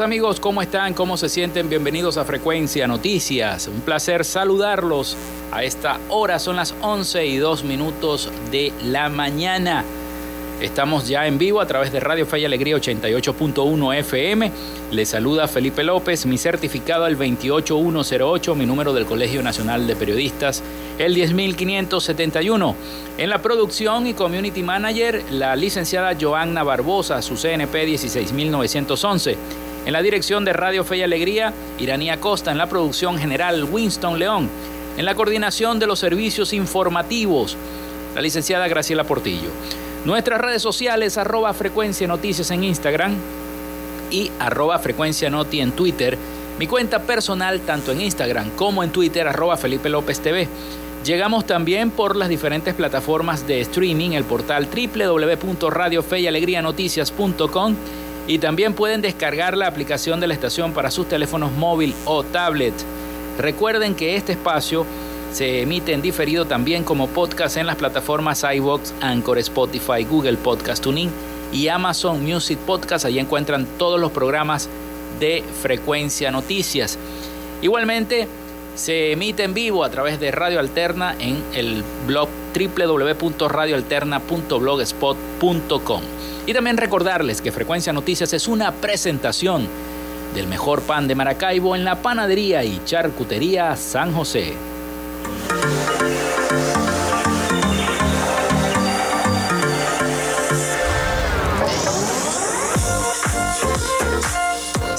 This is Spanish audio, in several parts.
Amigos, ¿cómo están? ¿Cómo se sienten? Bienvenidos a Frecuencia Noticias. Un placer saludarlos a esta hora, son las 11 y 2 minutos de la mañana. Estamos ya en vivo a través de Radio Fe y Alegría 88.1 FM. Les saluda Felipe López, mi certificado el 28108, mi número del Colegio Nacional de Periodistas el 10571. En la producción y community manager, la licenciada Joanna Barbosa, su CNP 16911. En la dirección de Radio Fe y Alegría, Iranía Costa. En la producción general, Winston León. En la coordinación de los servicios informativos, la licenciada Graciela Portillo. Nuestras redes sociales, arroba frecuencia noticias en Instagram y arroba frecuencia noti en Twitter. Mi cuenta personal, tanto en Instagram como en Twitter, arroba Felipe López TV. Llegamos también por las diferentes plataformas de streaming, el portal www.radiofeyalegrianoticias.com y también pueden descargar la aplicación de la estación para sus teléfonos móvil o tablet. Recuerden que este espacio se emite en diferido también como podcast en las plataformas iVoox, Anchor, Spotify, Google Podcast Tuning y Amazon Music Podcast. Allí encuentran todos los programas de Frecuencia Noticias. Igualmente, se emite en vivo a través de Radio Alterna en el blog www.radioalterna.blogspot.com. Y también recordarles que Frecuencia Noticias es una presentación del mejor pan de Maracaibo en la panadería y charcutería San José.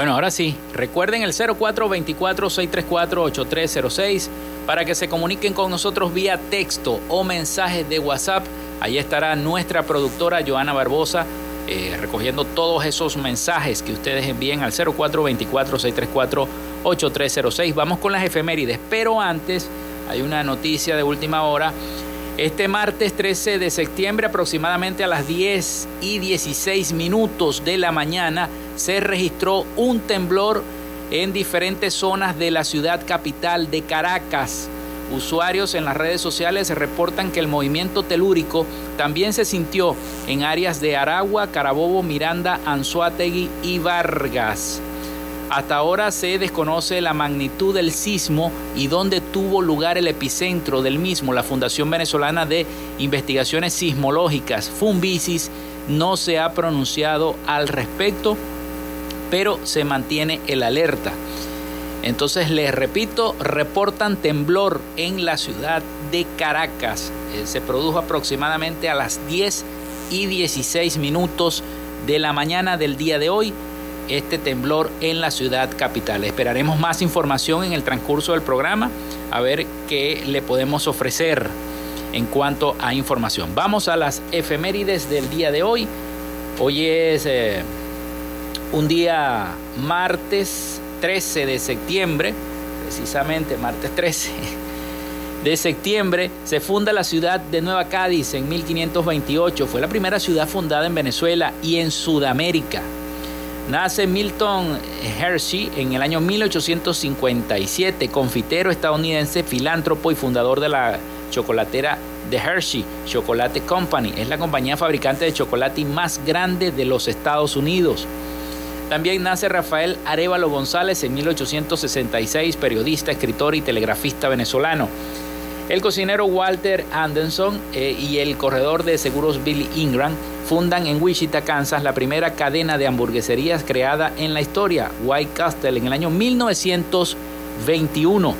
Bueno, ahora sí, recuerden el 0424-634-8306 para que se comuniquen con nosotros vía texto o mensajes de WhatsApp. Ahí estará nuestra productora Joana Barbosa eh, recogiendo todos esos mensajes que ustedes envíen al 0424-634-8306. Vamos con las efemérides, pero antes hay una noticia de última hora. Este martes 13 de septiembre, aproximadamente a las 10 y 16 minutos de la mañana, se registró un temblor en diferentes zonas de la ciudad capital de Caracas. Usuarios en las redes sociales reportan que el movimiento telúrico también se sintió en áreas de Aragua, Carabobo, Miranda, Anzuategui y Vargas. Hasta ahora se desconoce la magnitud del sismo y dónde tuvo lugar el epicentro del mismo. La Fundación Venezolana de Investigaciones Sismológicas, Funvisis, no se ha pronunciado al respecto, pero se mantiene el alerta. Entonces les repito, reportan temblor en la ciudad de Caracas. Eh, se produjo aproximadamente a las 10 y 16 minutos de la mañana del día de hoy este temblor en la ciudad capital. Esperaremos más información en el transcurso del programa a ver qué le podemos ofrecer en cuanto a información. Vamos a las efemérides del día de hoy. Hoy es eh, un día martes 13 de septiembre, precisamente martes 13 de septiembre, se funda la ciudad de Nueva Cádiz en 1528. Fue la primera ciudad fundada en Venezuela y en Sudamérica. Nace Milton Hershey en el año 1857, confitero estadounidense, filántropo y fundador de la chocolatera de Hershey Chocolate Company. Es la compañía fabricante de chocolate más grande de los Estados Unidos. También nace Rafael Arevalo González en 1866, periodista, escritor y telegrafista venezolano. El cocinero Walter Anderson eh, y el corredor de seguros Billy Ingram fundan en Wichita, Kansas, la primera cadena de hamburgueserías creada en la historia, White Castle, en el año 1921.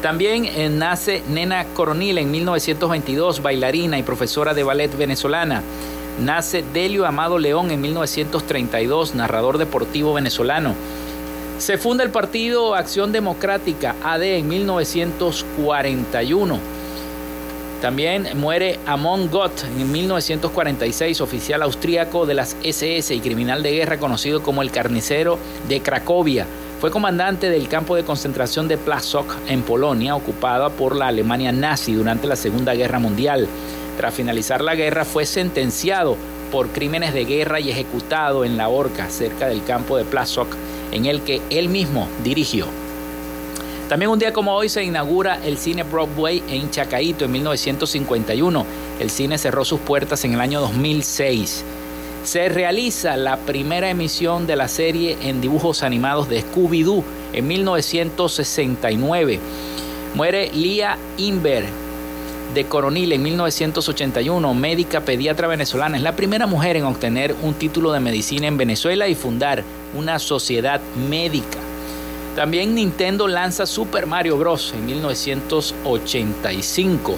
También eh, nace Nena Coronil en 1922, bailarina y profesora de ballet venezolana. Nace Delio Amado León en 1932, narrador deportivo venezolano. Se funda el partido Acción Democrática AD en 1941. También muere Amon Gott en 1946, oficial austríaco de las SS y criminal de guerra conocido como el carnicero de Cracovia. Fue comandante del campo de concentración de Plasok en Polonia, ocupada por la Alemania nazi durante la Segunda Guerra Mundial. Tras finalizar la guerra fue sentenciado por crímenes de guerra y ejecutado en la horca cerca del campo de Plasok en el que él mismo dirigió. También un día como hoy se inaugura el cine Broadway en Chacaito en 1951. El cine cerró sus puertas en el año 2006. Se realiza la primera emisión de la serie en dibujos animados de Scooby-Doo en 1969. Muere Lia Inver de Coronil en 1981, médica pediatra venezolana. Es la primera mujer en obtener un título de medicina en Venezuela y fundar una sociedad médica. También Nintendo lanza Super Mario Bros. en 1985.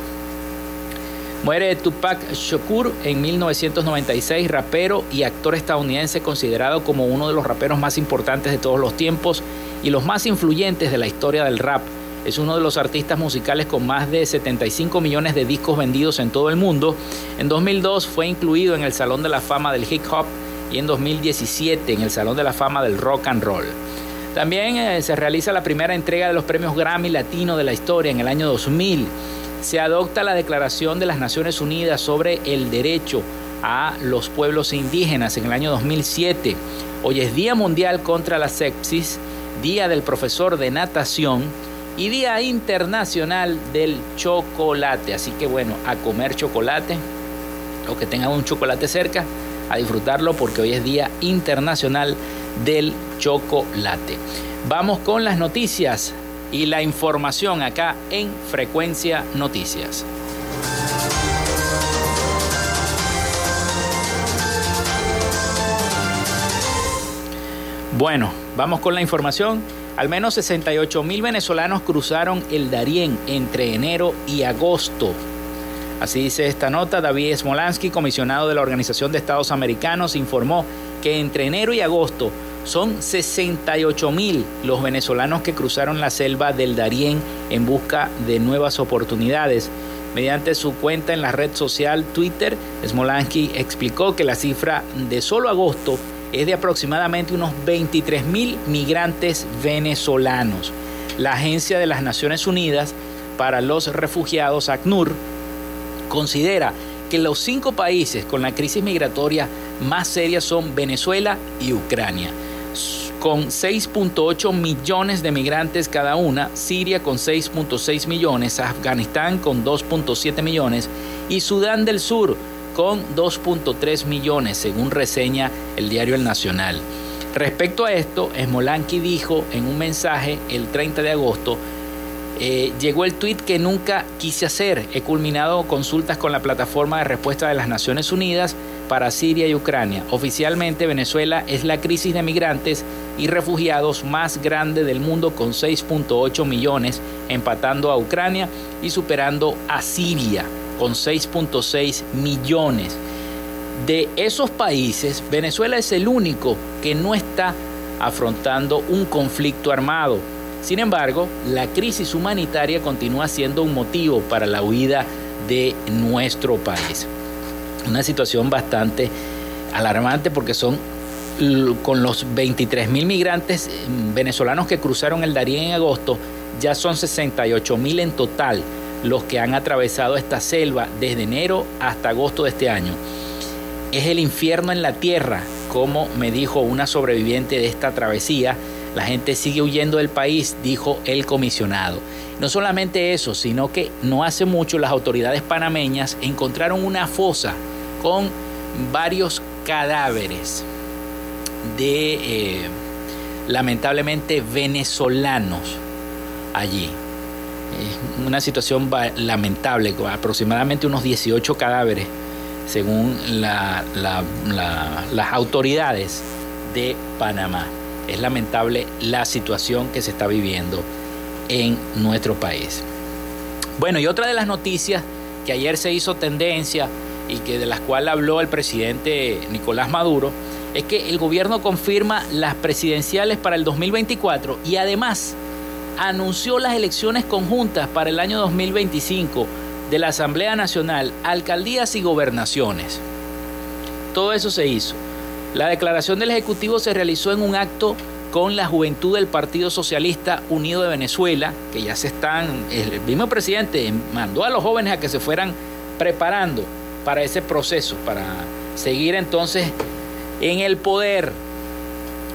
Muere Tupac Shakur en 1996, rapero y actor estadounidense considerado como uno de los raperos más importantes de todos los tiempos y los más influyentes de la historia del rap. Es uno de los artistas musicales con más de 75 millones de discos vendidos en todo el mundo. En 2002 fue incluido en el Salón de la Fama del Hip Hop y en 2017 en el Salón de la Fama del Rock and Roll. También eh, se realiza la primera entrega de los premios Grammy Latino de la historia en el año 2000. Se adopta la Declaración de las Naciones Unidas sobre el derecho a los pueblos indígenas en el año 2007. Hoy es Día Mundial contra la Sepsis, Día del Profesor de Natación y Día Internacional del Chocolate. Así que bueno, a comer chocolate o que tengan un chocolate cerca a disfrutarlo porque hoy es Día Internacional del Chocolate. Vamos con las noticias y la información acá en Frecuencia Noticias. Bueno, vamos con la información. Al menos 68 mil venezolanos cruzaron el Darién entre enero y agosto Así dice esta nota, David Smolansky, comisionado de la Organización de Estados Americanos, informó que entre enero y agosto Son 68 mil los venezolanos que cruzaron la selva del Darién en busca de nuevas oportunidades. Mediante su cuenta en la red social Twitter, Smolansky explicó que la cifra de solo agosto es de aproximadamente unos 23 mil migrantes venezolanos. La Agencia de las Naciones Unidas para los Refugiados, ACNUR, considera que los cinco países con la crisis migratoria más seria son Venezuela y Ucrania con 6.8 millones de migrantes cada una, Siria con 6.6 millones, Afganistán con 2.7 millones y Sudán del Sur con 2.3 millones, según reseña el diario El Nacional. Respecto a esto, Smolanki dijo en un mensaje el 30 de agosto eh, llegó el tuit que nunca quise hacer. He culminado consultas con la plataforma de respuesta de las Naciones Unidas para Siria y Ucrania. Oficialmente Venezuela es la crisis de migrantes y refugiados más grande del mundo con 6.8 millones, empatando a Ucrania y superando a Siria con 6.6 millones. De esos países, Venezuela es el único que no está afrontando un conflicto armado sin embargo, la crisis humanitaria continúa siendo un motivo para la huida de nuestro país. Una situación bastante alarmante porque son con los 23 mil migrantes mm, venezolanos que cruzaron el Darién en agosto, ya son 68 mil en total los que han atravesado esta selva desde enero hasta agosto de este año. Es el infierno en la tierra, como me dijo una sobreviviente de esta travesía, la gente sigue huyendo del país, dijo el comisionado. No solamente eso, sino que no hace mucho las autoridades panameñas encontraron una fosa con varios cadáveres de eh, lamentablemente venezolanos allí. Es una situación lamentable, aproximadamente unos 18 cadáveres, según las autoridades de Panamá. Es lamentable la situación que se está viviendo en nuestro país. Bueno, y otra de las noticias que ayer se hizo tendencia y que de las cuales habló el presidente Nicolás Maduro es que el gobierno confirma las presidenciales para el 2024 y además anunció las elecciones conjuntas para el año 2025 de la Asamblea Nacional, alcaldías y gobernaciones. Todo eso se hizo. La declaración del Ejecutivo se realizó en un acto con la juventud del Partido Socialista Unido de Venezuela, que ya se están, el mismo presidente mandó a los jóvenes a que se fueran preparando para ese proceso, para seguir entonces en el poder.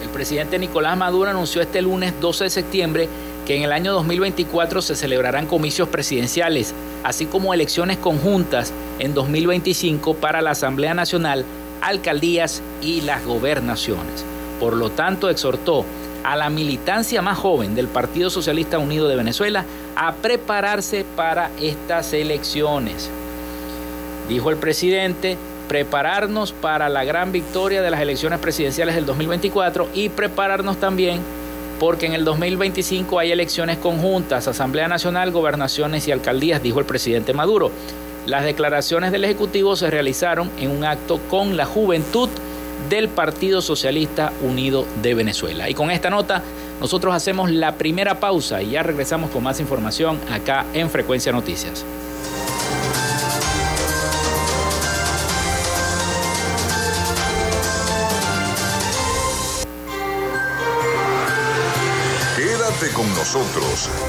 El presidente Nicolás Maduro anunció este lunes 12 de septiembre que en el año 2024 se celebrarán comicios presidenciales, así como elecciones conjuntas en 2025 para la Asamblea Nacional alcaldías y las gobernaciones. Por lo tanto, exhortó a la militancia más joven del Partido Socialista Unido de Venezuela a prepararse para estas elecciones. Dijo el presidente, prepararnos para la gran victoria de las elecciones presidenciales del 2024 y prepararnos también porque en el 2025 hay elecciones conjuntas, Asamblea Nacional, gobernaciones y alcaldías, dijo el presidente Maduro. Las declaraciones del Ejecutivo se realizaron en un acto con la juventud del Partido Socialista Unido de Venezuela. Y con esta nota nosotros hacemos la primera pausa y ya regresamos con más información acá en Frecuencia Noticias.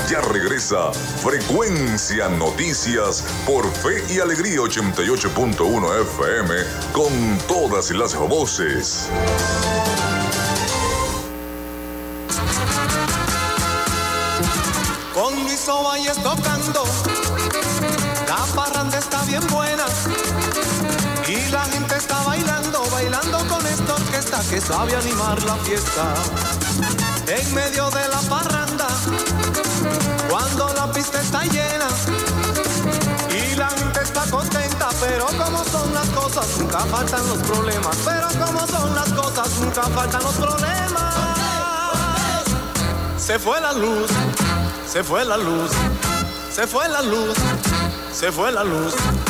Ya regresa Frecuencia Noticias por Fe y Alegría 88.1 FM con todas las voces. Con Luis Ovalles tocando, la parranda está bien buena. Y la gente está bailando, bailando con esta orquesta que sabe animar la fiesta en medio de la parranda, cuando la pista está llena y la gente está contenta, pero como son las cosas, nunca faltan los problemas, pero como son las cosas, nunca faltan los problemas. Se fue la luz, se fue la luz, se fue la luz, se fue la luz. Gente, no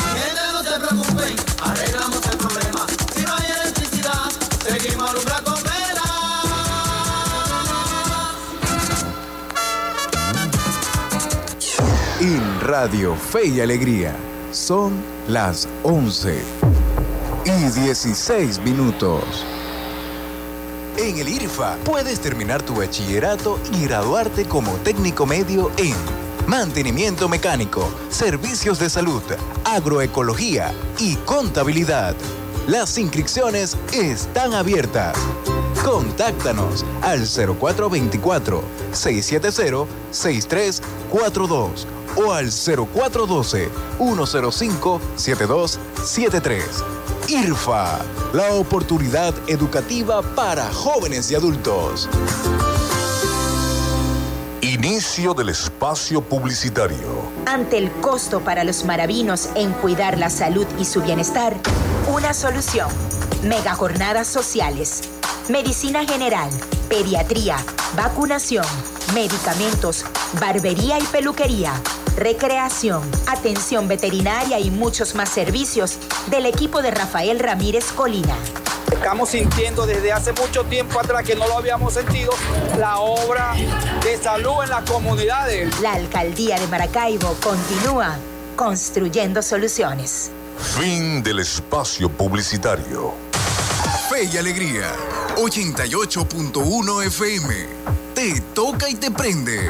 Radio Fe y Alegría. Son las 11 y 16 minutos. En el IRFA puedes terminar tu bachillerato y graduarte como técnico medio en mantenimiento mecánico, servicios de salud, agroecología y contabilidad. Las inscripciones están abiertas. Contáctanos al 0424-670-6342 o al 0412-105-7273. IRFA, la oportunidad educativa para jóvenes y adultos. Inicio del espacio publicitario. Ante el costo para los maravinos en cuidar la salud y su bienestar, una solución. Mega jornadas sociales. Medicina general, pediatría, vacunación, medicamentos, barbería y peluquería, recreación, atención veterinaria y muchos más servicios del equipo de Rafael Ramírez Colina. Estamos sintiendo desde hace mucho tiempo atrás que no lo habíamos sentido la obra de salud en las comunidades. La alcaldía de Maracaibo continúa construyendo soluciones. Fin del espacio publicitario. Fe y Alegría, 88.1 FM. Te toca y te prende.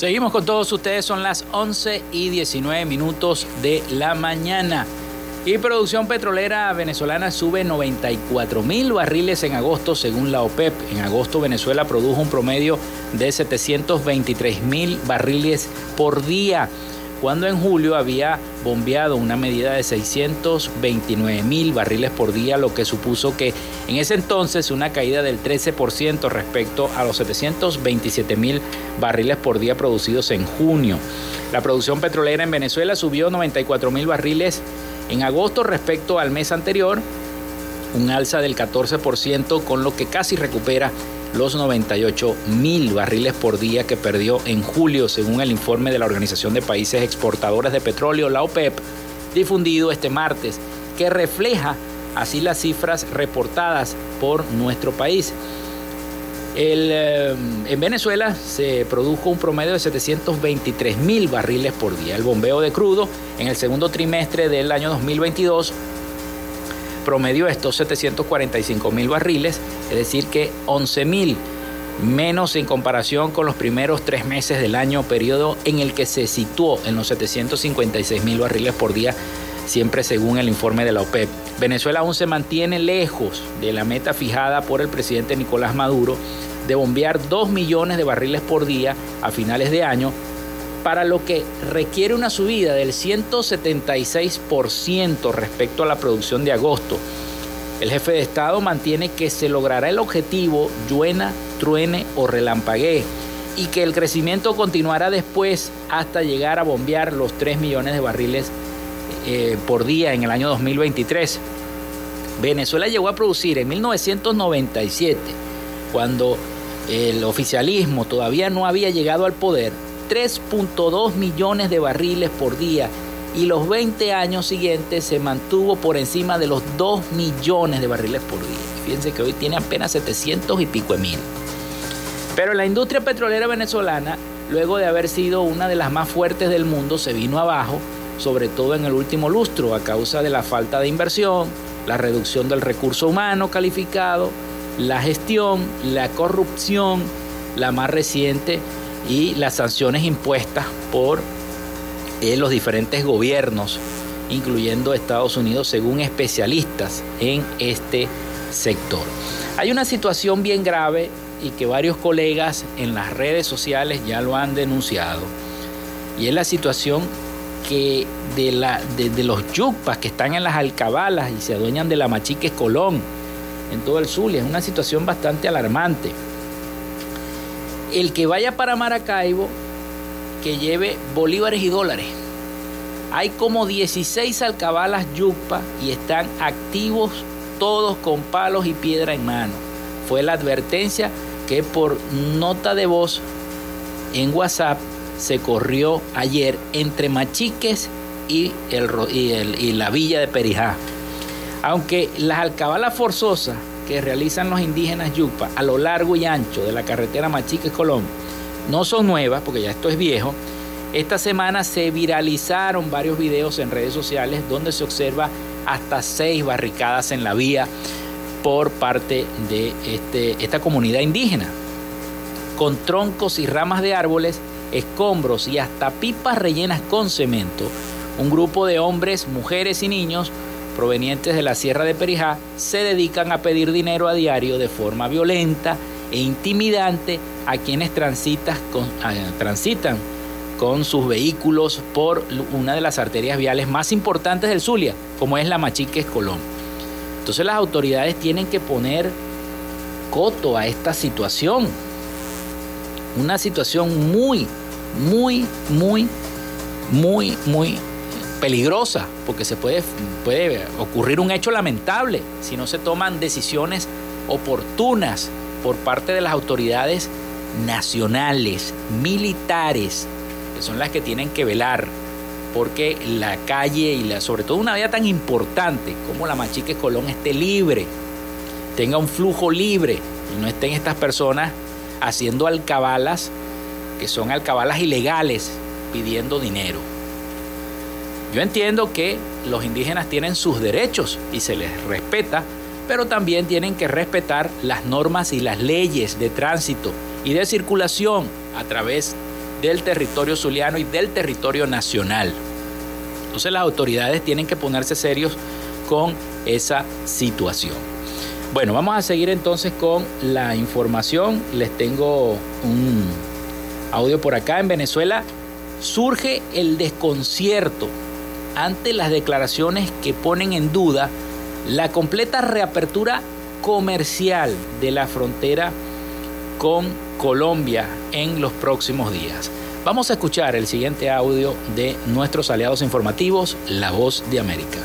Seguimos con todos ustedes, son las 11 y 19 minutos de la mañana. Y producción petrolera venezolana sube 94 mil barriles en agosto según la OPEP. En agosto Venezuela produjo un promedio de 723 mil barriles por día cuando en julio había bombeado una medida de 629 mil barriles por día, lo que supuso que en ese entonces una caída del 13% respecto a los 727 mil barriles por día producidos en junio. La producción petrolera en Venezuela subió 94 mil barriles en agosto respecto al mes anterior, un alza del 14%, con lo que casi recupera los 98 mil barriles por día que perdió en julio, según el informe de la Organización de Países Exportadores de Petróleo, la OPEP, difundido este martes, que refleja así las cifras reportadas por nuestro país. Eh, en Venezuela se produjo un promedio de 723 mil barriles por día. El bombeo de crudo en el segundo trimestre del año 2022 promedio estos 745 mil barriles, es decir que 11 mil menos en comparación con los primeros tres meses del año, periodo en el que se situó en los 756 mil barriles por día, siempre según el informe de la OPEP. Venezuela aún se mantiene lejos de la meta fijada por el presidente Nicolás Maduro de bombear 2 millones de barriles por día a finales de año, para lo que requiere una subida del 176% respecto a la producción de agosto. El jefe de Estado mantiene que se logrará el objetivo lluena, truene o relampaguee y que el crecimiento continuará después hasta llegar a bombear los 3 millones de barriles eh, por día en el año 2023. Venezuela llegó a producir en 1997, cuando el oficialismo todavía no había llegado al poder, 3.2 millones de barriles por día y los 20 años siguientes se mantuvo por encima de los 2 millones de barriles por día. Fíjense que hoy tiene apenas 700 y pico de mil. Pero la industria petrolera venezolana, luego de haber sido una de las más fuertes del mundo, se vino abajo, sobre todo en el último lustro, a causa de la falta de inversión, la reducción del recurso humano calificado, la gestión, la corrupción, la más reciente, y las sanciones impuestas por eh, los diferentes gobiernos, incluyendo Estados Unidos, según especialistas en este sector. Hay una situación bien grave y que varios colegas en las redes sociales ya lo han denunciado, y es la situación que de, la, de, los yucpas que están en las alcabalas y se adueñan de la machique Colón en todo el Zulia. Es una situación bastante alarmante. El que vaya para Maracaibo, que lleve bolívares y dólares. Hay como 16 alcabalas yucpa y están activos todos con palos y piedra en mano. Fue la advertencia que por nota de voz en WhatsApp se corrió ayer entre Machiques y, y, la villa de Perijá. Aunque las alcabalas forzosas que realizan los indígenas Yupa a lo largo y ancho de la carretera Machiques-Colón no son nuevas, porque ya esto es viejo, esta semana se viralizaron varios videos en redes sociales donde se observa hasta seis barricadas en la vía por parte de este, esta comunidad indígena, con troncos y ramas de árboles escombros y hasta pipas rellenas con cemento, un grupo de hombres, mujeres y niños provenientes de la Sierra de Perijá se dedican a pedir dinero a diario de forma violenta e intimidante a quienes transitan con, sus vehículos por una de las arterias viales más importantes del Zulia, como es la Machiques Colón. Entonces las autoridades tienen que poner coto a esta situación. Una situación muy muy, muy, muy, muy peligrosa, porque se puede, puede ocurrir un hecho lamentable si no se toman decisiones oportunas por parte de las autoridades nacionales, militares, que son las que tienen que velar porque la calle y la, sobre todo una vía tan importante como la Machique Colón esté libre, tenga un flujo libre y no estén estas personas haciendo alcabalas que son alcabalas ilegales pidiendo dinero. Yo entiendo que los indígenas tienen sus derechos y se les respeta, pero también tienen que respetar las normas y las leyes de tránsito y de circulación a través del territorio zuliano y del territorio nacional. Entonces las autoridades tienen que ponerse serios con esa situación. Bueno, vamos a seguir entonces con la información. Les tengo un Audio por acá en Venezuela. Surge el desconcierto ante las declaraciones que ponen en duda la completa reapertura comercial de la frontera con Colombia en los próximos días. Vamos a escuchar el siguiente audio de nuestros aliados informativos, La Voz de América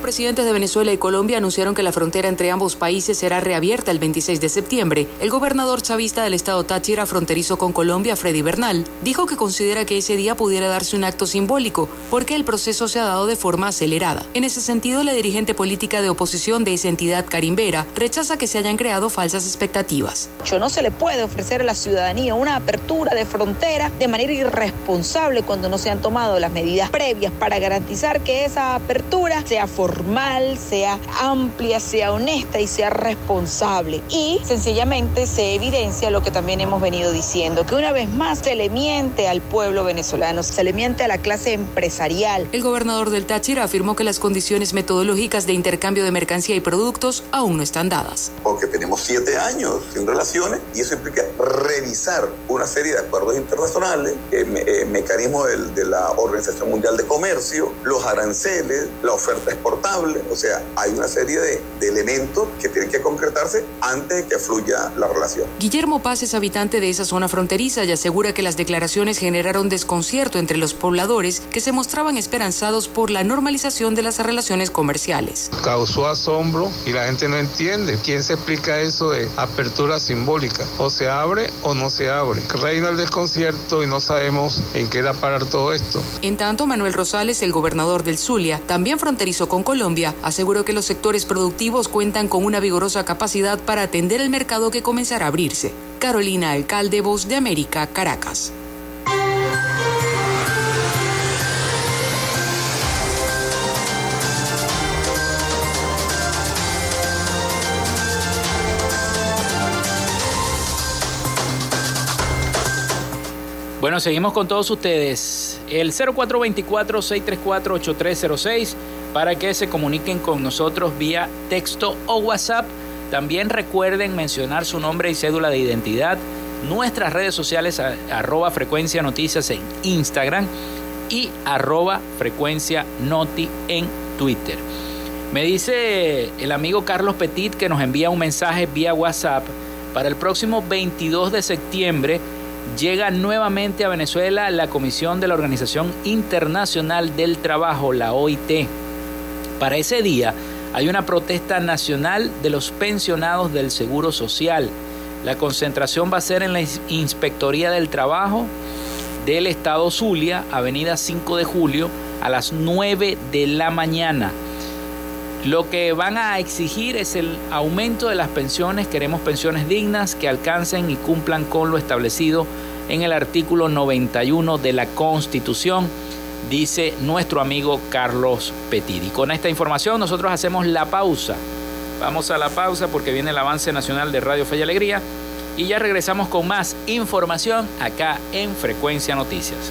presidentes de Venezuela y Colombia anunciaron que la frontera entre ambos países será reabierta el 26 de septiembre, el gobernador chavista del estado Táchira, fronterizo con Colombia, Freddy Bernal, dijo que considera que ese día pudiera darse un acto simbólico, porque el proceso se ha dado de forma acelerada. En ese sentido, la dirigente política de oposición de esa entidad, Karim Vera, rechaza que se hayan creado falsas expectativas. No se le puede ofrecer a la ciudadanía una apertura de frontera de manera irresponsable cuando no se han tomado las medidas previas para garantizar que esa apertura sea formal formal, sea amplia, sea honesta y sea responsable. Y sencillamente se evidencia lo que también hemos venido diciendo, que una vez más se le miente al pueblo venezolano, se le miente a la clase empresarial. El gobernador del Táchira afirmó que las condiciones metodológicas de intercambio de mercancía y productos aún no están dadas. Porque tenemos siete años sin relaciones y eso implica revisar una serie de acuerdos internacionales, eh, eh, mecanismos de la Organización Mundial de Comercio, los aranceles, la oferta o sea, hay una serie de, elementos que tienen que concretarse antes de que fluya la relación. Guillermo Paz es habitante de esa zona fronteriza y asegura que las declaraciones generaron desconcierto entre los pobladores que se mostraban esperanzados por la normalización de las relaciones comerciales. Causó asombro y la gente no entiende. ¿Quién se explica eso de apertura simbólica? O se abre o no se abre. Reina el desconcierto y no sabemos en qué da parar todo esto. En tanto, Manuel Rosales, el gobernador del Zulia, también fronterizo con Colombia, aseguró que los sectores productivos cuentan con una vigorosa capacidad para atender el mercado que comenzará a abrirse. Carolina Alcalde, Voz de América, Caracas. Bueno, seguimos con todos ustedes. El 0424-634-8306 para que se comuniquen con nosotros vía texto o WhatsApp. También recuerden mencionar su nombre y cédula de identidad. Nuestras redes sociales, arroba frecuencia noticias en Instagram y arroba frecuencia noti en Twitter. Me dice el amigo Carlos Petit que nos envía un mensaje vía WhatsApp para el próximo 22 de septiembre llega nuevamente a Venezuela la Comisión de la Organización Internacional del Trabajo, la OIT. Para ese día hay una protesta nacional de los pensionados del Seguro Social. La concentración va a ser en la Inspectoría del Trabajo del Estado Zulia, Avenida 5 de Julio, a las 9 de la mañana. Lo que van a exigir es el aumento de las pensiones. Queremos pensiones dignas que alcancen y cumplan con lo establecido en el artículo 91 de la Constitución, dice nuestro amigo Carlos Petit. Y con esta información nosotros hacemos la pausa. Vamos a la pausa porque viene el avance nacional de Radio Fe y Alegría y ya regresamos con más información acá en Frecuencia Noticias.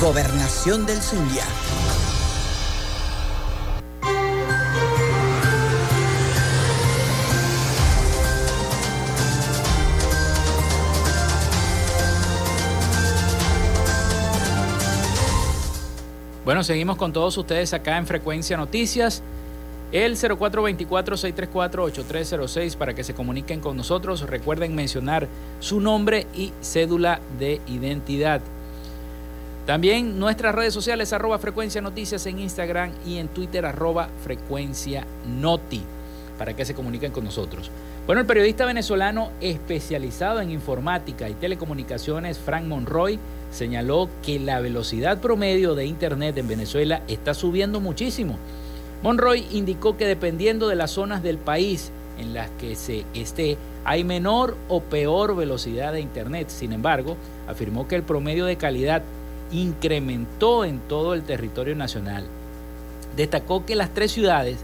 Gobernación del Zulia. Bueno, seguimos con todos ustedes acá en Frecuencia Noticias. El 0424-634-8306 para que se comuniquen con nosotros. Recuerden mencionar su nombre y cédula de identidad. También nuestras redes sociales arroba frecuencia noticias en Instagram y en Twitter arroba frecuencia noti para que se comuniquen con nosotros. Bueno, el periodista venezolano especializado en informática y telecomunicaciones, Frank Monroy, señaló que la velocidad promedio de Internet en Venezuela está subiendo muchísimo. Monroy indicó que dependiendo de las zonas del país en las que se esté, hay menor o peor velocidad de Internet. Sin embargo, afirmó que el promedio de calidad incrementó en todo el territorio nacional. Destacó que las tres ciudades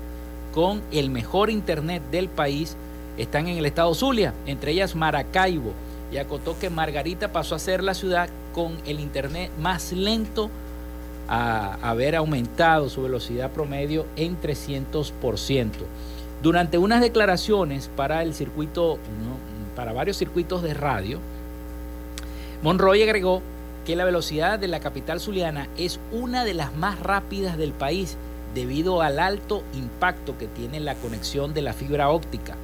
con el mejor Internet del país están en el estado Zulia, entre ellas Maracaibo, y acotó que Margarita pasó a ser la ciudad con el Internet más lento a haber aumentado su velocidad promedio en 300%. Durante unas declaraciones para el circuito, para varios circuitos de radio, Monroy agregó que la velocidad de la capital zuliana es una de las más rápidas del país debido al alto impacto que tiene la conexión de la fibra óptica.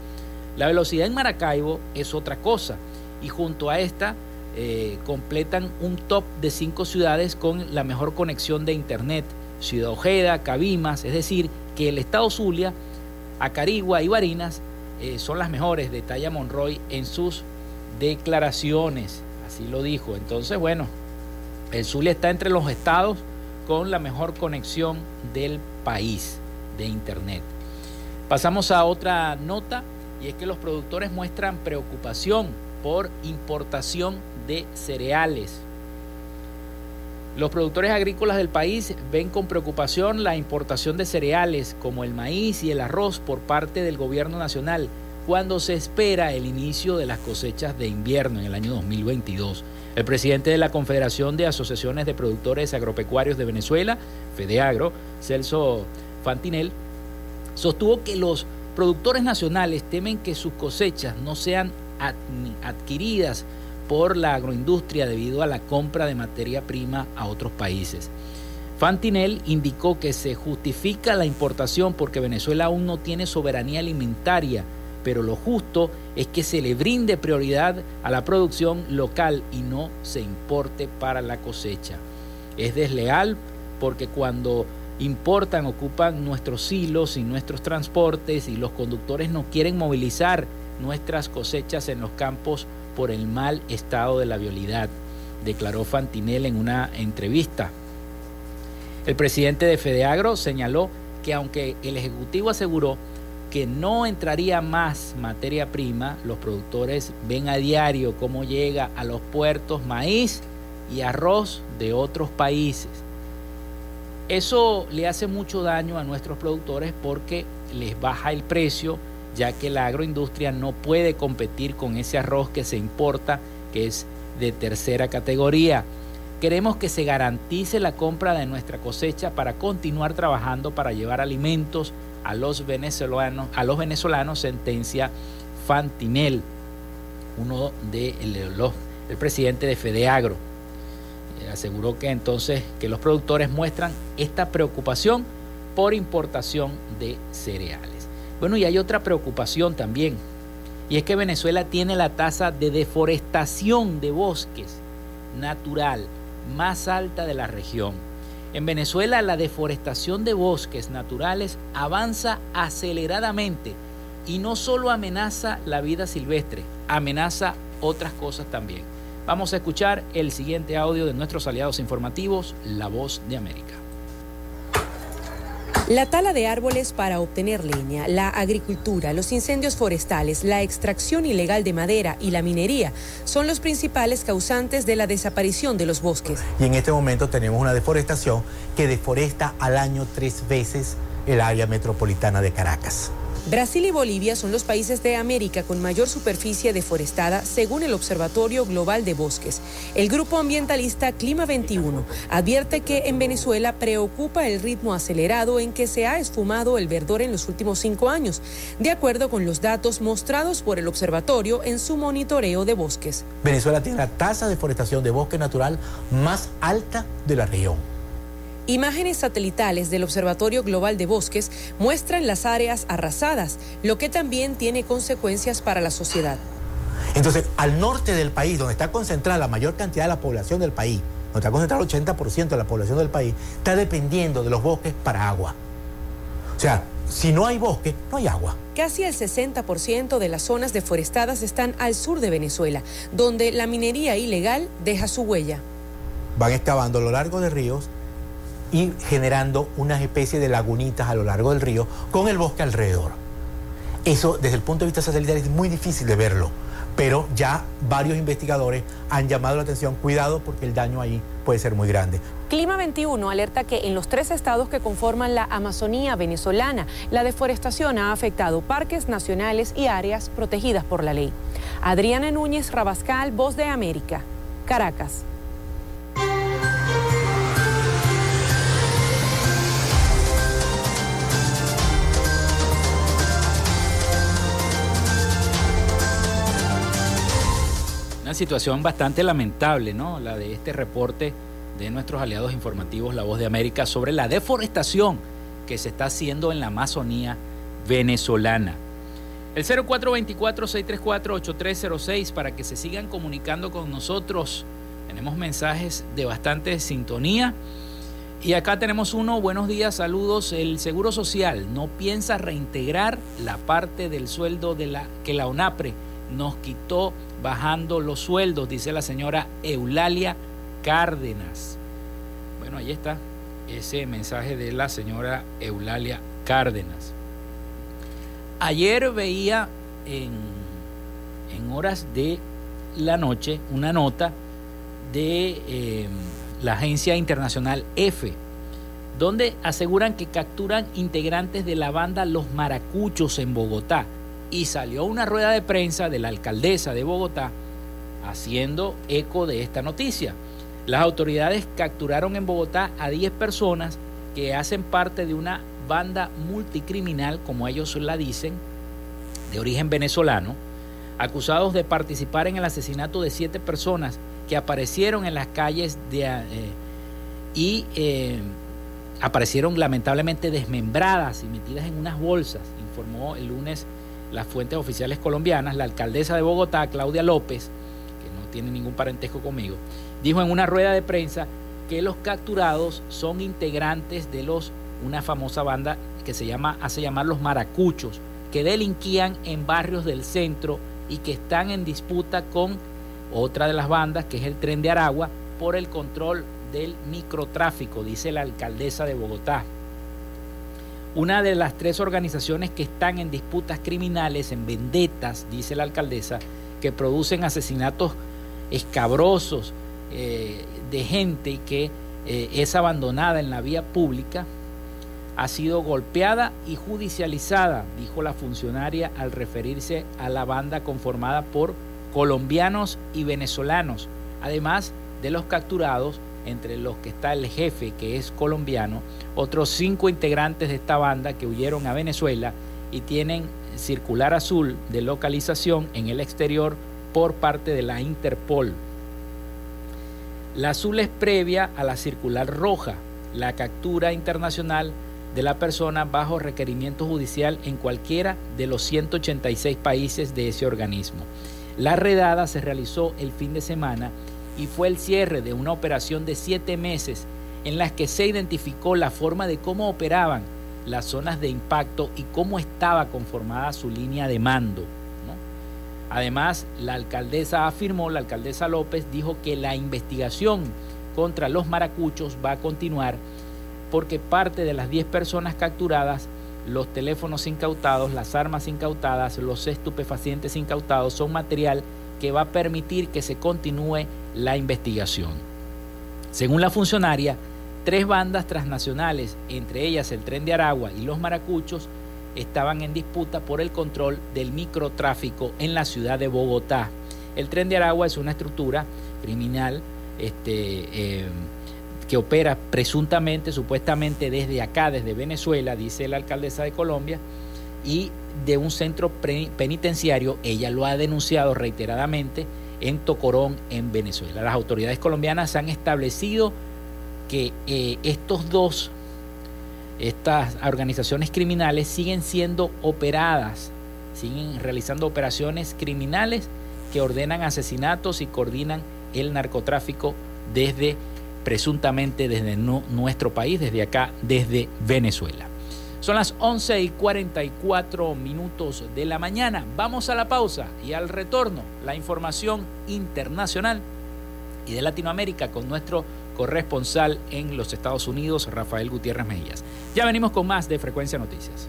La velocidad en Maracaibo es otra cosa y junto a esta eh, completan un top de cinco ciudades con la mejor conexión de Internet. Ciudad Ojeda, Cabimas, es decir, que el estado Zulia, Acarigua y Barinas eh, son las mejores, detalla Monroy en sus declaraciones. Así lo dijo. Entonces, bueno, el Zulia está entre los estados con la mejor conexión del país de Internet. Pasamos a otra nota y es que los productores muestran preocupación por importación de cereales. Los productores agrícolas del país ven con preocupación la importación de cereales como el maíz y el arroz por parte del gobierno nacional cuando se espera el inicio de las cosechas de invierno en el año 2022. El presidente de la Confederación de Asociaciones de Productores Agropecuarios de Venezuela, FEDEAGRO, Celso Fantinel, sostuvo que los productores nacionales temen que sus cosechas no sean adquiridas por la agroindustria debido a la compra de materia prima a otros países. Fantinel indicó que se justifica la importación porque Venezuela aún no tiene soberanía alimentaria pero lo justo es que se le brinde prioridad a la producción local y no se importe para la cosecha. Es desleal porque cuando importan ocupan nuestros hilos y nuestros transportes y los conductores no quieren movilizar nuestras cosechas en los campos por el mal estado de la vialidad, declaró Fantinel en una entrevista. El presidente de Fedeagro señaló que aunque el Ejecutivo aseguró que no entraría más materia prima, los productores ven a diario cómo llega a los puertos maíz y arroz de otros países. Eso le hace mucho daño a nuestros productores porque les baja el precio, ya que la agroindustria no puede competir con ese arroz que se importa, que es de tercera categoría. Queremos que se garantice la compra de nuestra cosecha para continuar trabajando para llevar alimentos a los venezolanos, a los venezolanos sentencia Fantinel, uno de los, el presidente de Fedeagro. Eh, aseguró que entonces que los productores muestran esta preocupación por importación de cereales. Bueno, y hay otra preocupación también, y es que Venezuela tiene la tasa de deforestación de bosques natural más alta de la región. En Venezuela la deforestación de bosques naturales avanza aceleradamente y no solo amenaza la vida silvestre, amenaza otras cosas también. Vamos a escuchar el siguiente audio de nuestros aliados informativos, La Voz de América. La tala de árboles para obtener leña, la agricultura, los incendios forestales, la extracción ilegal de madera y la minería son los principales causantes de la desaparición de los bosques. Y en este momento tenemos una deforestación que deforesta al año tres veces el área metropolitana de Caracas. Brasil y Bolivia son los países de América con mayor superficie deforestada según el Observatorio Global de Bosques. El grupo ambientalista Clima 21 advierte que en Venezuela preocupa el ritmo acelerado en que se ha esfumado el verdor en los últimos cinco años, de acuerdo con los datos mostrados por el observatorio en su monitoreo de bosques. Venezuela tiene la tasa de deforestación de bosque natural más alta de la región. Imágenes satelitales del Observatorio Global de Bosques muestran las áreas arrasadas, lo que también tiene consecuencias para la sociedad. Entonces, al norte del país, donde está concentrada la mayor cantidad de la población del país, donde está concentrado el 80% de la población del país, está dependiendo de los bosques para agua. O sea, si no hay bosque, no hay agua. Casi el 60% de las zonas deforestadas están al sur de Venezuela, donde la minería ilegal deja su huella. Van excavando a lo largo de ríos y generando unas especies de lagunitas a lo largo del río con el bosque alrededor. Eso desde el punto de vista satelital es muy difícil de verlo, pero ya varios investigadores han llamado la atención, cuidado porque el daño ahí puede ser muy grande. Clima 21 alerta que en los tres estados que conforman la Amazonía venezolana, la deforestación ha afectado parques nacionales y áreas protegidas por la ley. Adriana Núñez Rabascal, Voz de América, Caracas. Una situación bastante lamentable, ¿no? La de este reporte de nuestros aliados informativos La Voz de América sobre la deforestación que se está haciendo en la Amazonía venezolana. El 0424-634-8306 para que se sigan comunicando con nosotros. Tenemos mensajes de bastante sintonía. Y acá tenemos uno, buenos días, saludos. El Seguro Social no piensa reintegrar la parte del sueldo de la, que la ONAPRE nos quitó bajando los sueldos, dice la señora Eulalia Cárdenas. Bueno, ahí está ese mensaje de la señora Eulalia Cárdenas. Ayer veía en, en horas de la noche una nota de eh, la agencia internacional EFE, donde aseguran que capturan integrantes de la banda Los Maracuchos en Bogotá y salió una rueda de prensa de la alcaldesa de Bogotá haciendo eco de esta noticia. Las autoridades capturaron en Bogotá a 10 personas que hacen parte de una banda multicriminal, como ellos la dicen, de origen venezolano, acusados de participar en el asesinato de siete personas que aparecieron en las calles de, eh, y eh, aparecieron lamentablemente desmembradas y metidas en unas bolsas, informó el lunes las fuentes oficiales colombianas, la alcaldesa de Bogotá, Claudia López, que no tiene ningún parentesco conmigo, dijo en una rueda de prensa que los capturados son integrantes de los una famosa banda que se llama hace llamar los maracuchos, que delinquían en barrios del centro y que están en disputa con otra de las bandas, que es el Tren de Aragua, por el control del microtráfico, dice la alcaldesa de Bogotá. Una de las tres organizaciones que están en disputas criminales, en vendetas, dice la alcaldesa, que producen asesinatos escabrosos eh, de gente que eh, es abandonada en la vía pública, ha sido golpeada y judicializada, dijo la funcionaria al referirse a la banda conformada por colombianos y venezolanos, además de los capturados entre los que está el jefe, que es colombiano, otros cinco integrantes de esta banda que huyeron a Venezuela y tienen circular azul de localización en el exterior por parte de la Interpol. La azul es previa a la circular roja, la captura internacional de la persona bajo requerimiento judicial en cualquiera de los 186 países de ese organismo. La redada se realizó el fin de semana y fue el cierre de una operación de siete meses en las que se identificó la forma de cómo operaban las zonas de impacto y cómo estaba conformada su línea de mando. Además, la alcaldesa afirmó, la alcaldesa López dijo que la investigación contra los maracuchos va a continuar porque parte de las 10 personas capturadas, los teléfonos incautados, las armas incautadas, los estupefacientes incautados son material que va a permitir que se continúe la investigación. Según la funcionaria, tres bandas transnacionales, entre ellas el Tren de Aragua y los Maracuchos, estaban en disputa por el control del microtráfico en la ciudad de Bogotá. El Tren de Aragua es una estructura criminal este, eh, que opera presuntamente, supuestamente desde acá, desde Venezuela, dice la alcaldesa de Colombia, y de un centro penitenciario, ella lo ha denunciado reiteradamente, en Tocorón, en Venezuela. Las autoridades colombianas han establecido que eh, estos dos, estas organizaciones criminales siguen siendo operadas, siguen realizando operaciones criminales que ordenan asesinatos y coordinan el narcotráfico desde presuntamente desde nuestro país, desde acá, desde Venezuela. Son las 11 y 44 minutos de la mañana. Vamos a la pausa y al retorno la información internacional y de Latinoamérica con nuestro corresponsal en los Estados Unidos, Rafael Gutiérrez Mejías. Ya venimos con más de Frecuencia Noticias.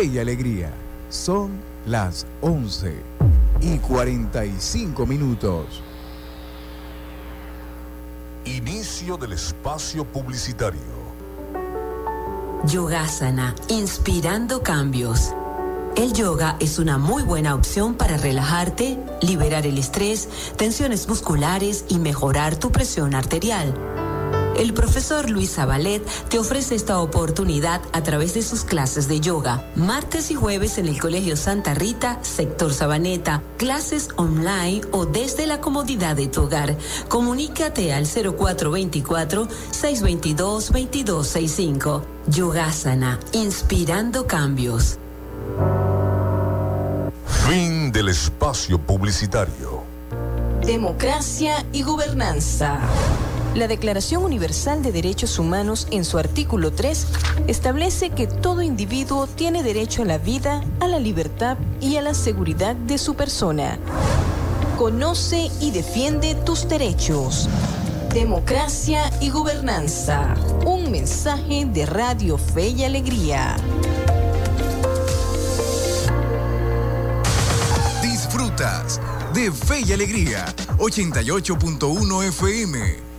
Fe y Alegría. Son las 11 y 45 minutos. Inicio del espacio publicitario. Yogasana, inspirando cambios. El yoga es una muy buena opción para relajarte, liberar el estrés, tensiones musculares y mejorar tu presión arterial. El profesor Luis Zabalet te ofrece esta oportunidad a través de sus clases de yoga, martes y jueves en el Colegio Santa Rita, sector Sabaneta, clases online o desde la comodidad de tu hogar. Comunícate al 0424-622-2265. Yogasana, inspirando cambios. Fin del espacio publicitario. Democracia y gobernanza. La Declaración Universal de Derechos Humanos en su artículo 3 establece que todo individuo tiene derecho a la vida, a la libertad y a la seguridad de su persona. Conoce y defiende tus derechos. Democracia y gobernanza. Un mensaje de Radio Fe y Alegría. Disfrutas de Fe y Alegría 88.1 FM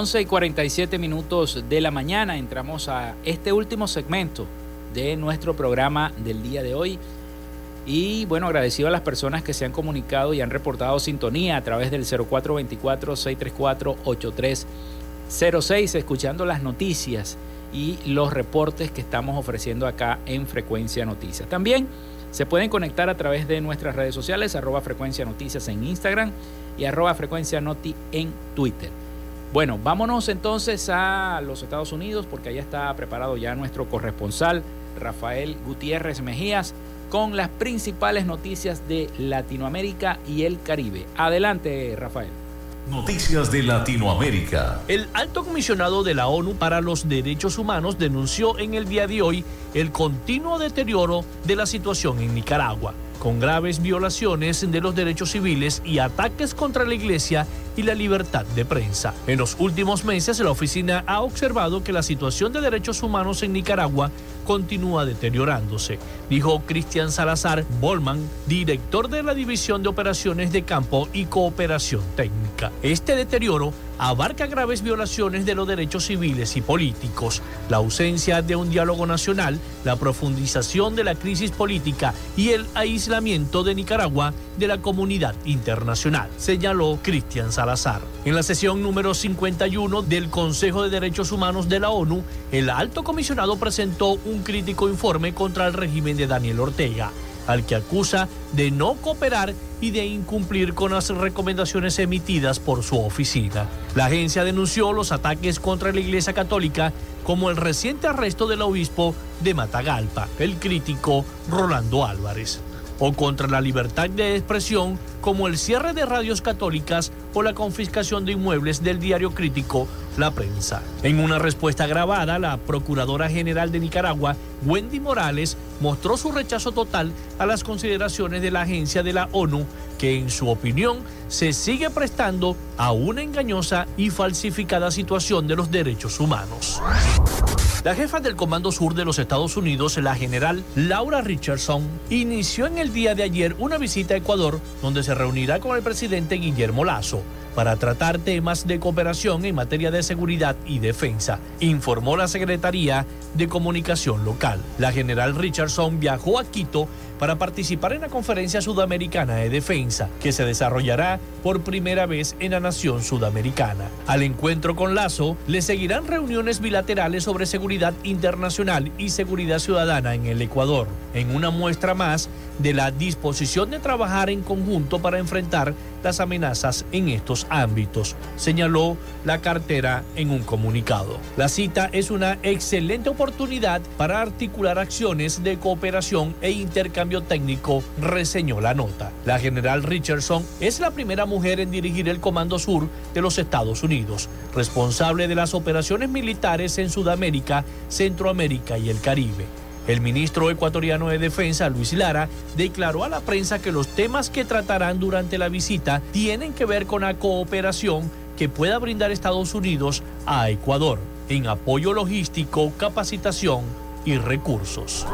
11 y 47 minutos de la mañana entramos a este último segmento de nuestro programa del día de hoy. Y bueno, agradecido a las personas que se han comunicado y han reportado sintonía a través del 0424-634-8306, escuchando las noticias y los reportes que estamos ofreciendo acá en Frecuencia Noticias. También se pueden conectar a través de nuestras redes sociales, arroba Frecuencia Noticias en Instagram y arroba Frecuencia Noti en Twitter. Bueno, vámonos entonces a los Estados Unidos porque allá está preparado ya nuestro corresponsal Rafael Gutiérrez Mejías con las principales noticias de Latinoamérica y el Caribe. Adelante, Rafael. Noticias de Latinoamérica. El alto comisionado de la ONU para los Derechos Humanos denunció en el día de hoy el continuo deterioro de la situación en Nicaragua con graves violaciones de los derechos civiles y ataques contra la iglesia y la libertad de prensa. En los últimos meses, la oficina ha observado que la situación de derechos humanos en Nicaragua continúa deteriorándose, dijo Cristian Salazar Bolman, director de la División de Operaciones de Campo y Cooperación Técnica. Este deterioro abarca graves violaciones de los derechos civiles y políticos, la ausencia de un diálogo nacional, la profundización de la crisis política y el aislamiento de Nicaragua de la comunidad internacional, señaló Cristian Salazar. En la sesión número 51 del Consejo de Derechos Humanos de la ONU, el alto comisionado presentó un crítico informe contra el régimen de Daniel Ortega al que acusa de no cooperar y de incumplir con las recomendaciones emitidas por su oficina. La agencia denunció los ataques contra la Iglesia Católica como el reciente arresto del obispo de Matagalpa, el crítico Rolando Álvarez o contra la libertad de expresión como el cierre de radios católicas o la confiscación de inmuebles del diario crítico La Prensa. En una respuesta grabada, la Procuradora General de Nicaragua, Wendy Morales, mostró su rechazo total a las consideraciones de la agencia de la ONU que en su opinión se sigue prestando a una engañosa y falsificada situación de los derechos humanos. La jefa del Comando Sur de los Estados Unidos, la general Laura Richardson, inició en el día de ayer una visita a Ecuador donde se reunirá con el presidente Guillermo Lazo para tratar temas de cooperación en materia de seguridad y defensa, informó la Secretaría de Comunicación Local. La general Richardson viajó a Quito para participar en la Conferencia Sudamericana de Defensa, que se desarrollará por primera vez en la nación sudamericana. Al encuentro con Lazo, le seguirán reuniones bilaterales sobre seguridad internacional y seguridad ciudadana en el Ecuador, en una muestra más de la disposición de trabajar en conjunto para enfrentar las amenazas en estos ámbitos, señaló la cartera en un comunicado. La cita es una excelente oportunidad para articular acciones de cooperación e intercambio técnico, reseñó la nota. La general Richardson es la primera mujer en dirigir el Comando Sur de los Estados Unidos, responsable de las operaciones militares en Sudamérica, Centroamérica y el Caribe. El ministro ecuatoriano de Defensa, Luis Lara, declaró a la prensa que los temas que tratarán durante la visita tienen que ver con la cooperación que pueda brindar Estados Unidos a Ecuador en apoyo logístico, capacitación y recursos.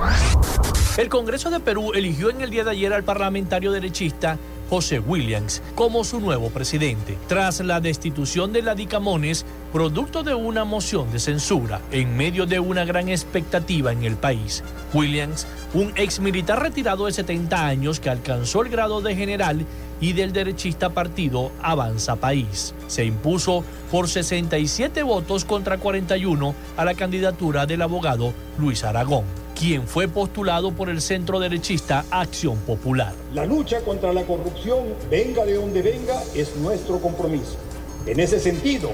El Congreso de Perú eligió en el día de ayer al parlamentario derechista José Williams como su nuevo presidente, tras la destitución de la Dicamones, producto de una moción de censura, en medio de una gran expectativa en el país. Williams, un ex militar retirado de 70 años que alcanzó el grado de general y del derechista partido Avanza País. Se impuso por 67 votos contra 41 a la candidatura del abogado Luis Aragón quien fue postulado por el centro derechista Acción Popular. La lucha contra la corrupción, venga de donde venga, es nuestro compromiso. En ese sentido,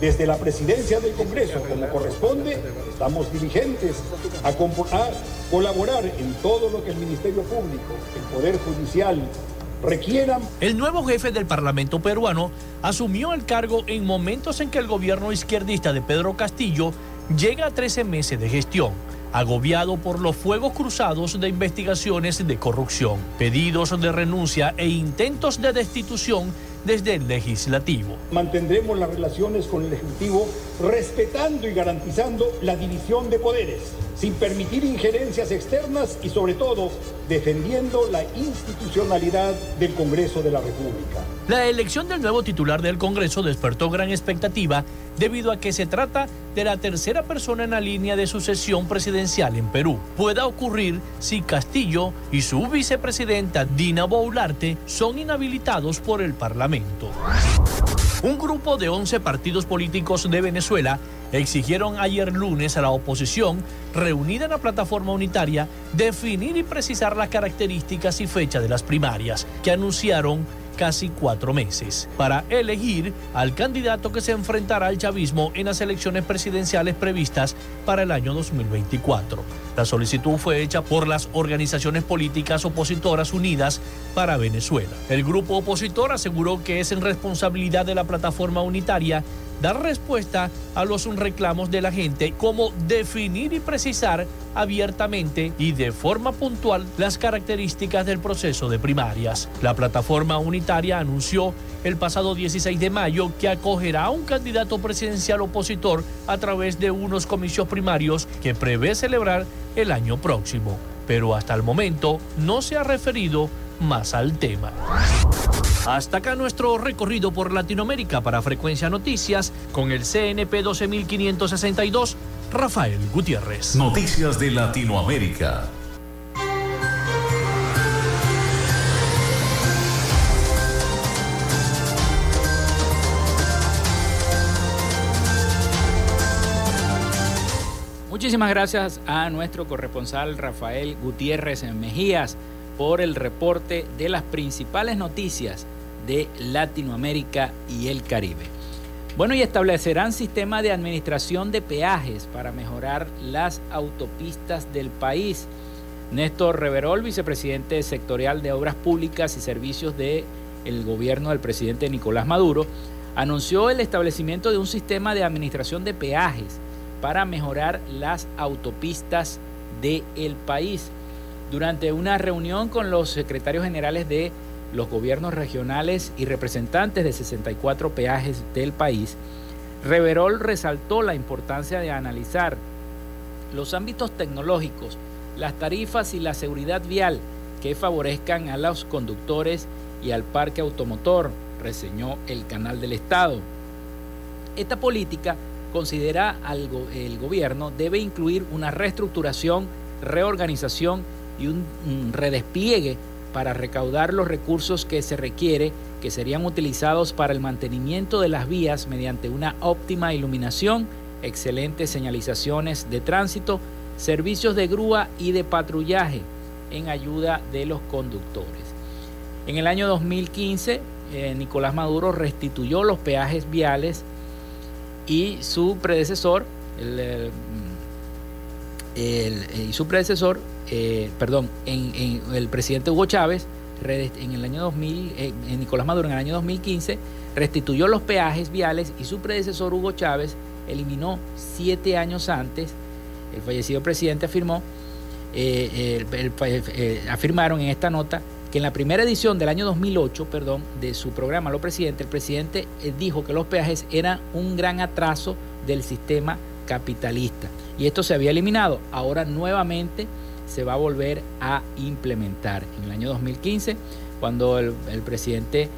desde la presidencia del Congreso, como corresponde, estamos diligentes a, a, colaborar en todo lo que el Ministerio Público, el Poder Judicial requieran. El nuevo jefe del Parlamento peruano asumió el cargo en momentos en que el gobierno izquierdista de Pedro Castillo llega a 13 meses de gestión agobiado por los fuegos cruzados de investigaciones de corrupción, pedidos de renuncia e intentos de destitución desde el legislativo. Mantendremos las relaciones con el Ejecutivo respetando y garantizando la división de poderes, sin permitir injerencias externas y sobre todo defendiendo la institucionalidad del Congreso de la República. La elección del nuevo titular del Congreso despertó gran expectativa debido a que se trata de la tercera persona en la línea de sucesión presidencial en Perú. Pueda ocurrir si Castillo y su vicepresidenta Dina Boularte son inhabilitados por el Parlamento. Un grupo de 11 partidos políticos de Venezuela exigieron ayer lunes a la oposición, reunida en la plataforma unitaria, definir y precisar las características y fecha de las primarias, que anunciaron casi cuatro meses para elegir al candidato que se enfrentará al chavismo en las elecciones presidenciales previstas para el año 2024. La solicitud fue hecha por las organizaciones políticas opositoras unidas para Venezuela. El grupo opositor aseguró que es en responsabilidad de la plataforma unitaria dar respuesta a los reclamos de la gente, como definir y precisar abiertamente y de forma puntual las características del proceso de primarias. La plataforma unitaria anunció el pasado 16 de mayo que acogerá a un candidato presidencial opositor a través de unos comicios primarios que prevé celebrar el año próximo, pero hasta el momento no se ha referido más al tema. Hasta acá nuestro recorrido por Latinoamérica para Frecuencia Noticias con el CNP 12562, Rafael Gutiérrez. Noticias de Latinoamérica. Muchísimas gracias a nuestro corresponsal Rafael Gutiérrez en Mejías por el reporte de las principales noticias de Latinoamérica y el Caribe. Bueno, y establecerán sistema de administración de peajes para mejorar las autopistas del país. Néstor Reverol, vicepresidente sectorial de Obras Públicas y Servicios del el gobierno del presidente Nicolás Maduro, anunció el establecimiento de un sistema de administración de peajes para mejorar las autopistas del país. Durante una reunión con los secretarios generales de los gobiernos regionales y representantes de 64 peajes del país, Reverol resaltó la importancia de analizar los ámbitos tecnológicos, las tarifas y la seguridad vial que favorezcan a los conductores y al parque automotor, reseñó el Canal del Estado. Esta política considera algo, el gobierno debe incluir una reestructuración, reorganización y un, redespliegue para recaudar los recursos que se requiere, que serían utilizados para el mantenimiento de las vías mediante una óptima iluminación, excelentes señalizaciones de tránsito, servicios de grúa y de patrullaje en ayuda de los conductores. En el año 2015, eh, Nicolás Maduro restituyó los peajes viales y su predecesor, el, y su predecesor, eh, perdón, en, el presidente Hugo Chávez, en el año 2000, eh, Nicolás Maduro en el año 2015, restituyó los peajes viales y su predecesor Hugo Chávez eliminó siete años antes, el fallecido presidente afirmó, eh, afirmaron en esta nota que en la primera edición del año 2008, perdón, de su programa Lo Presidente, el presidente eh, dijo que los peajes eran un gran atraso del sistema capitalista. Y esto se había eliminado. Ahora nuevamente se va a volver a implementar. En el año 2015, cuando el, presidente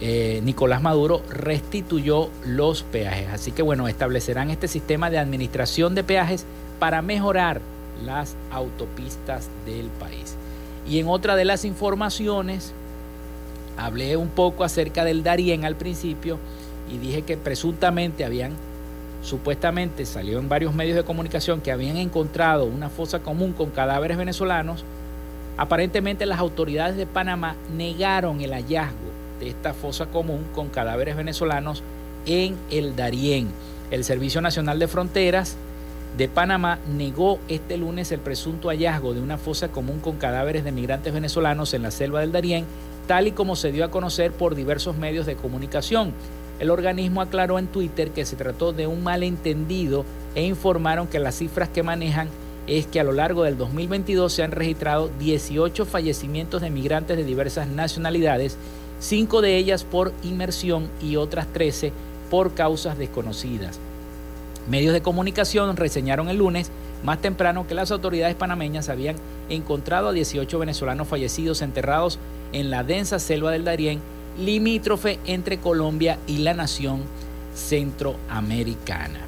eh, Nicolás Maduro restituyó los peajes. Así que bueno, establecerán este sistema de administración de peajes para mejorar las autopistas del país. Y en otra de las informaciones, hablé un poco acerca del Darién al principio y dije que presuntamente habían, supuestamente salió en varios medios de comunicación que habían encontrado una fosa común con cadáveres venezolanos. Aparentemente las autoridades de Panamá negaron el hallazgo de esta fosa común con cadáveres venezolanos en el Darién. El Servicio Nacional de Fronteras de Panamá negó este lunes el presunto hallazgo de una fosa común con cadáveres de migrantes venezolanos en la selva del Darién, tal y como se dio a conocer por diversos medios de comunicación. El organismo aclaró en Twitter que se trató de un malentendido e informaron que las cifras que manejan es que a lo largo del 2022 se han registrado 18 fallecimientos de migrantes de diversas nacionalidades, cinco de ellas por inmersión y otras 13 por causas desconocidas. Medios de comunicación reseñaron el lunes más temprano que las autoridades panameñas habían encontrado a 18 venezolanos fallecidos enterrados en la densa selva del Darién, limítrofe entre Colombia y la nación centroamericana.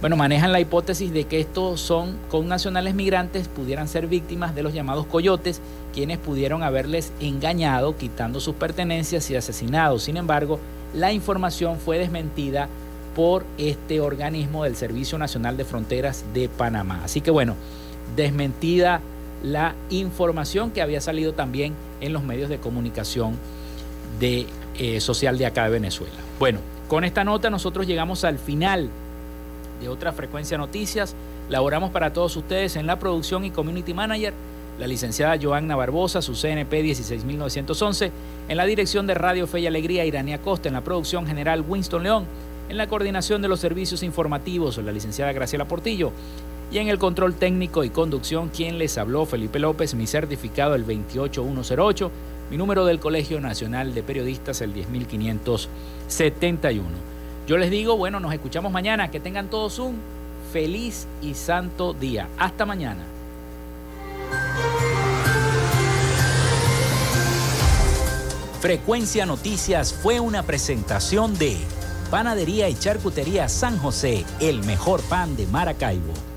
Bueno, manejan la hipótesis de que estos son con nacionales migrantes pudieran ser víctimas de los llamados coyotes, quienes pudieron haberles engañado, quitando sus pertenencias y asesinado. Sin embargo, la información fue desmentida por este organismo del Servicio Nacional de Fronteras de Panamá. Así que bueno, desmentida la información que había salido también en los medios de comunicación de, eh, social de acá de Venezuela. Bueno, con esta nota nosotros llegamos al final de otra frecuencia noticias. Laboramos para todos ustedes en la producción y community manager, la licenciada Joanna Barbosa, su CNP 16911, en la dirección de Radio Fe y Alegría, Irania Costa, en la producción general Winston León en la coordinación de los servicios informativos, la licenciada Graciela Portillo. Y en el control técnico y conducción, quien les habló, Felipe López, mi certificado el 28108, mi número del Colegio Nacional de Periodistas el 10571. Yo les digo, bueno, nos escuchamos mañana, que tengan todos un feliz y santo día. Hasta mañana. Frecuencia Noticias fue una presentación de Panadería y Charcutería San José, el mejor pan de Maracaibo.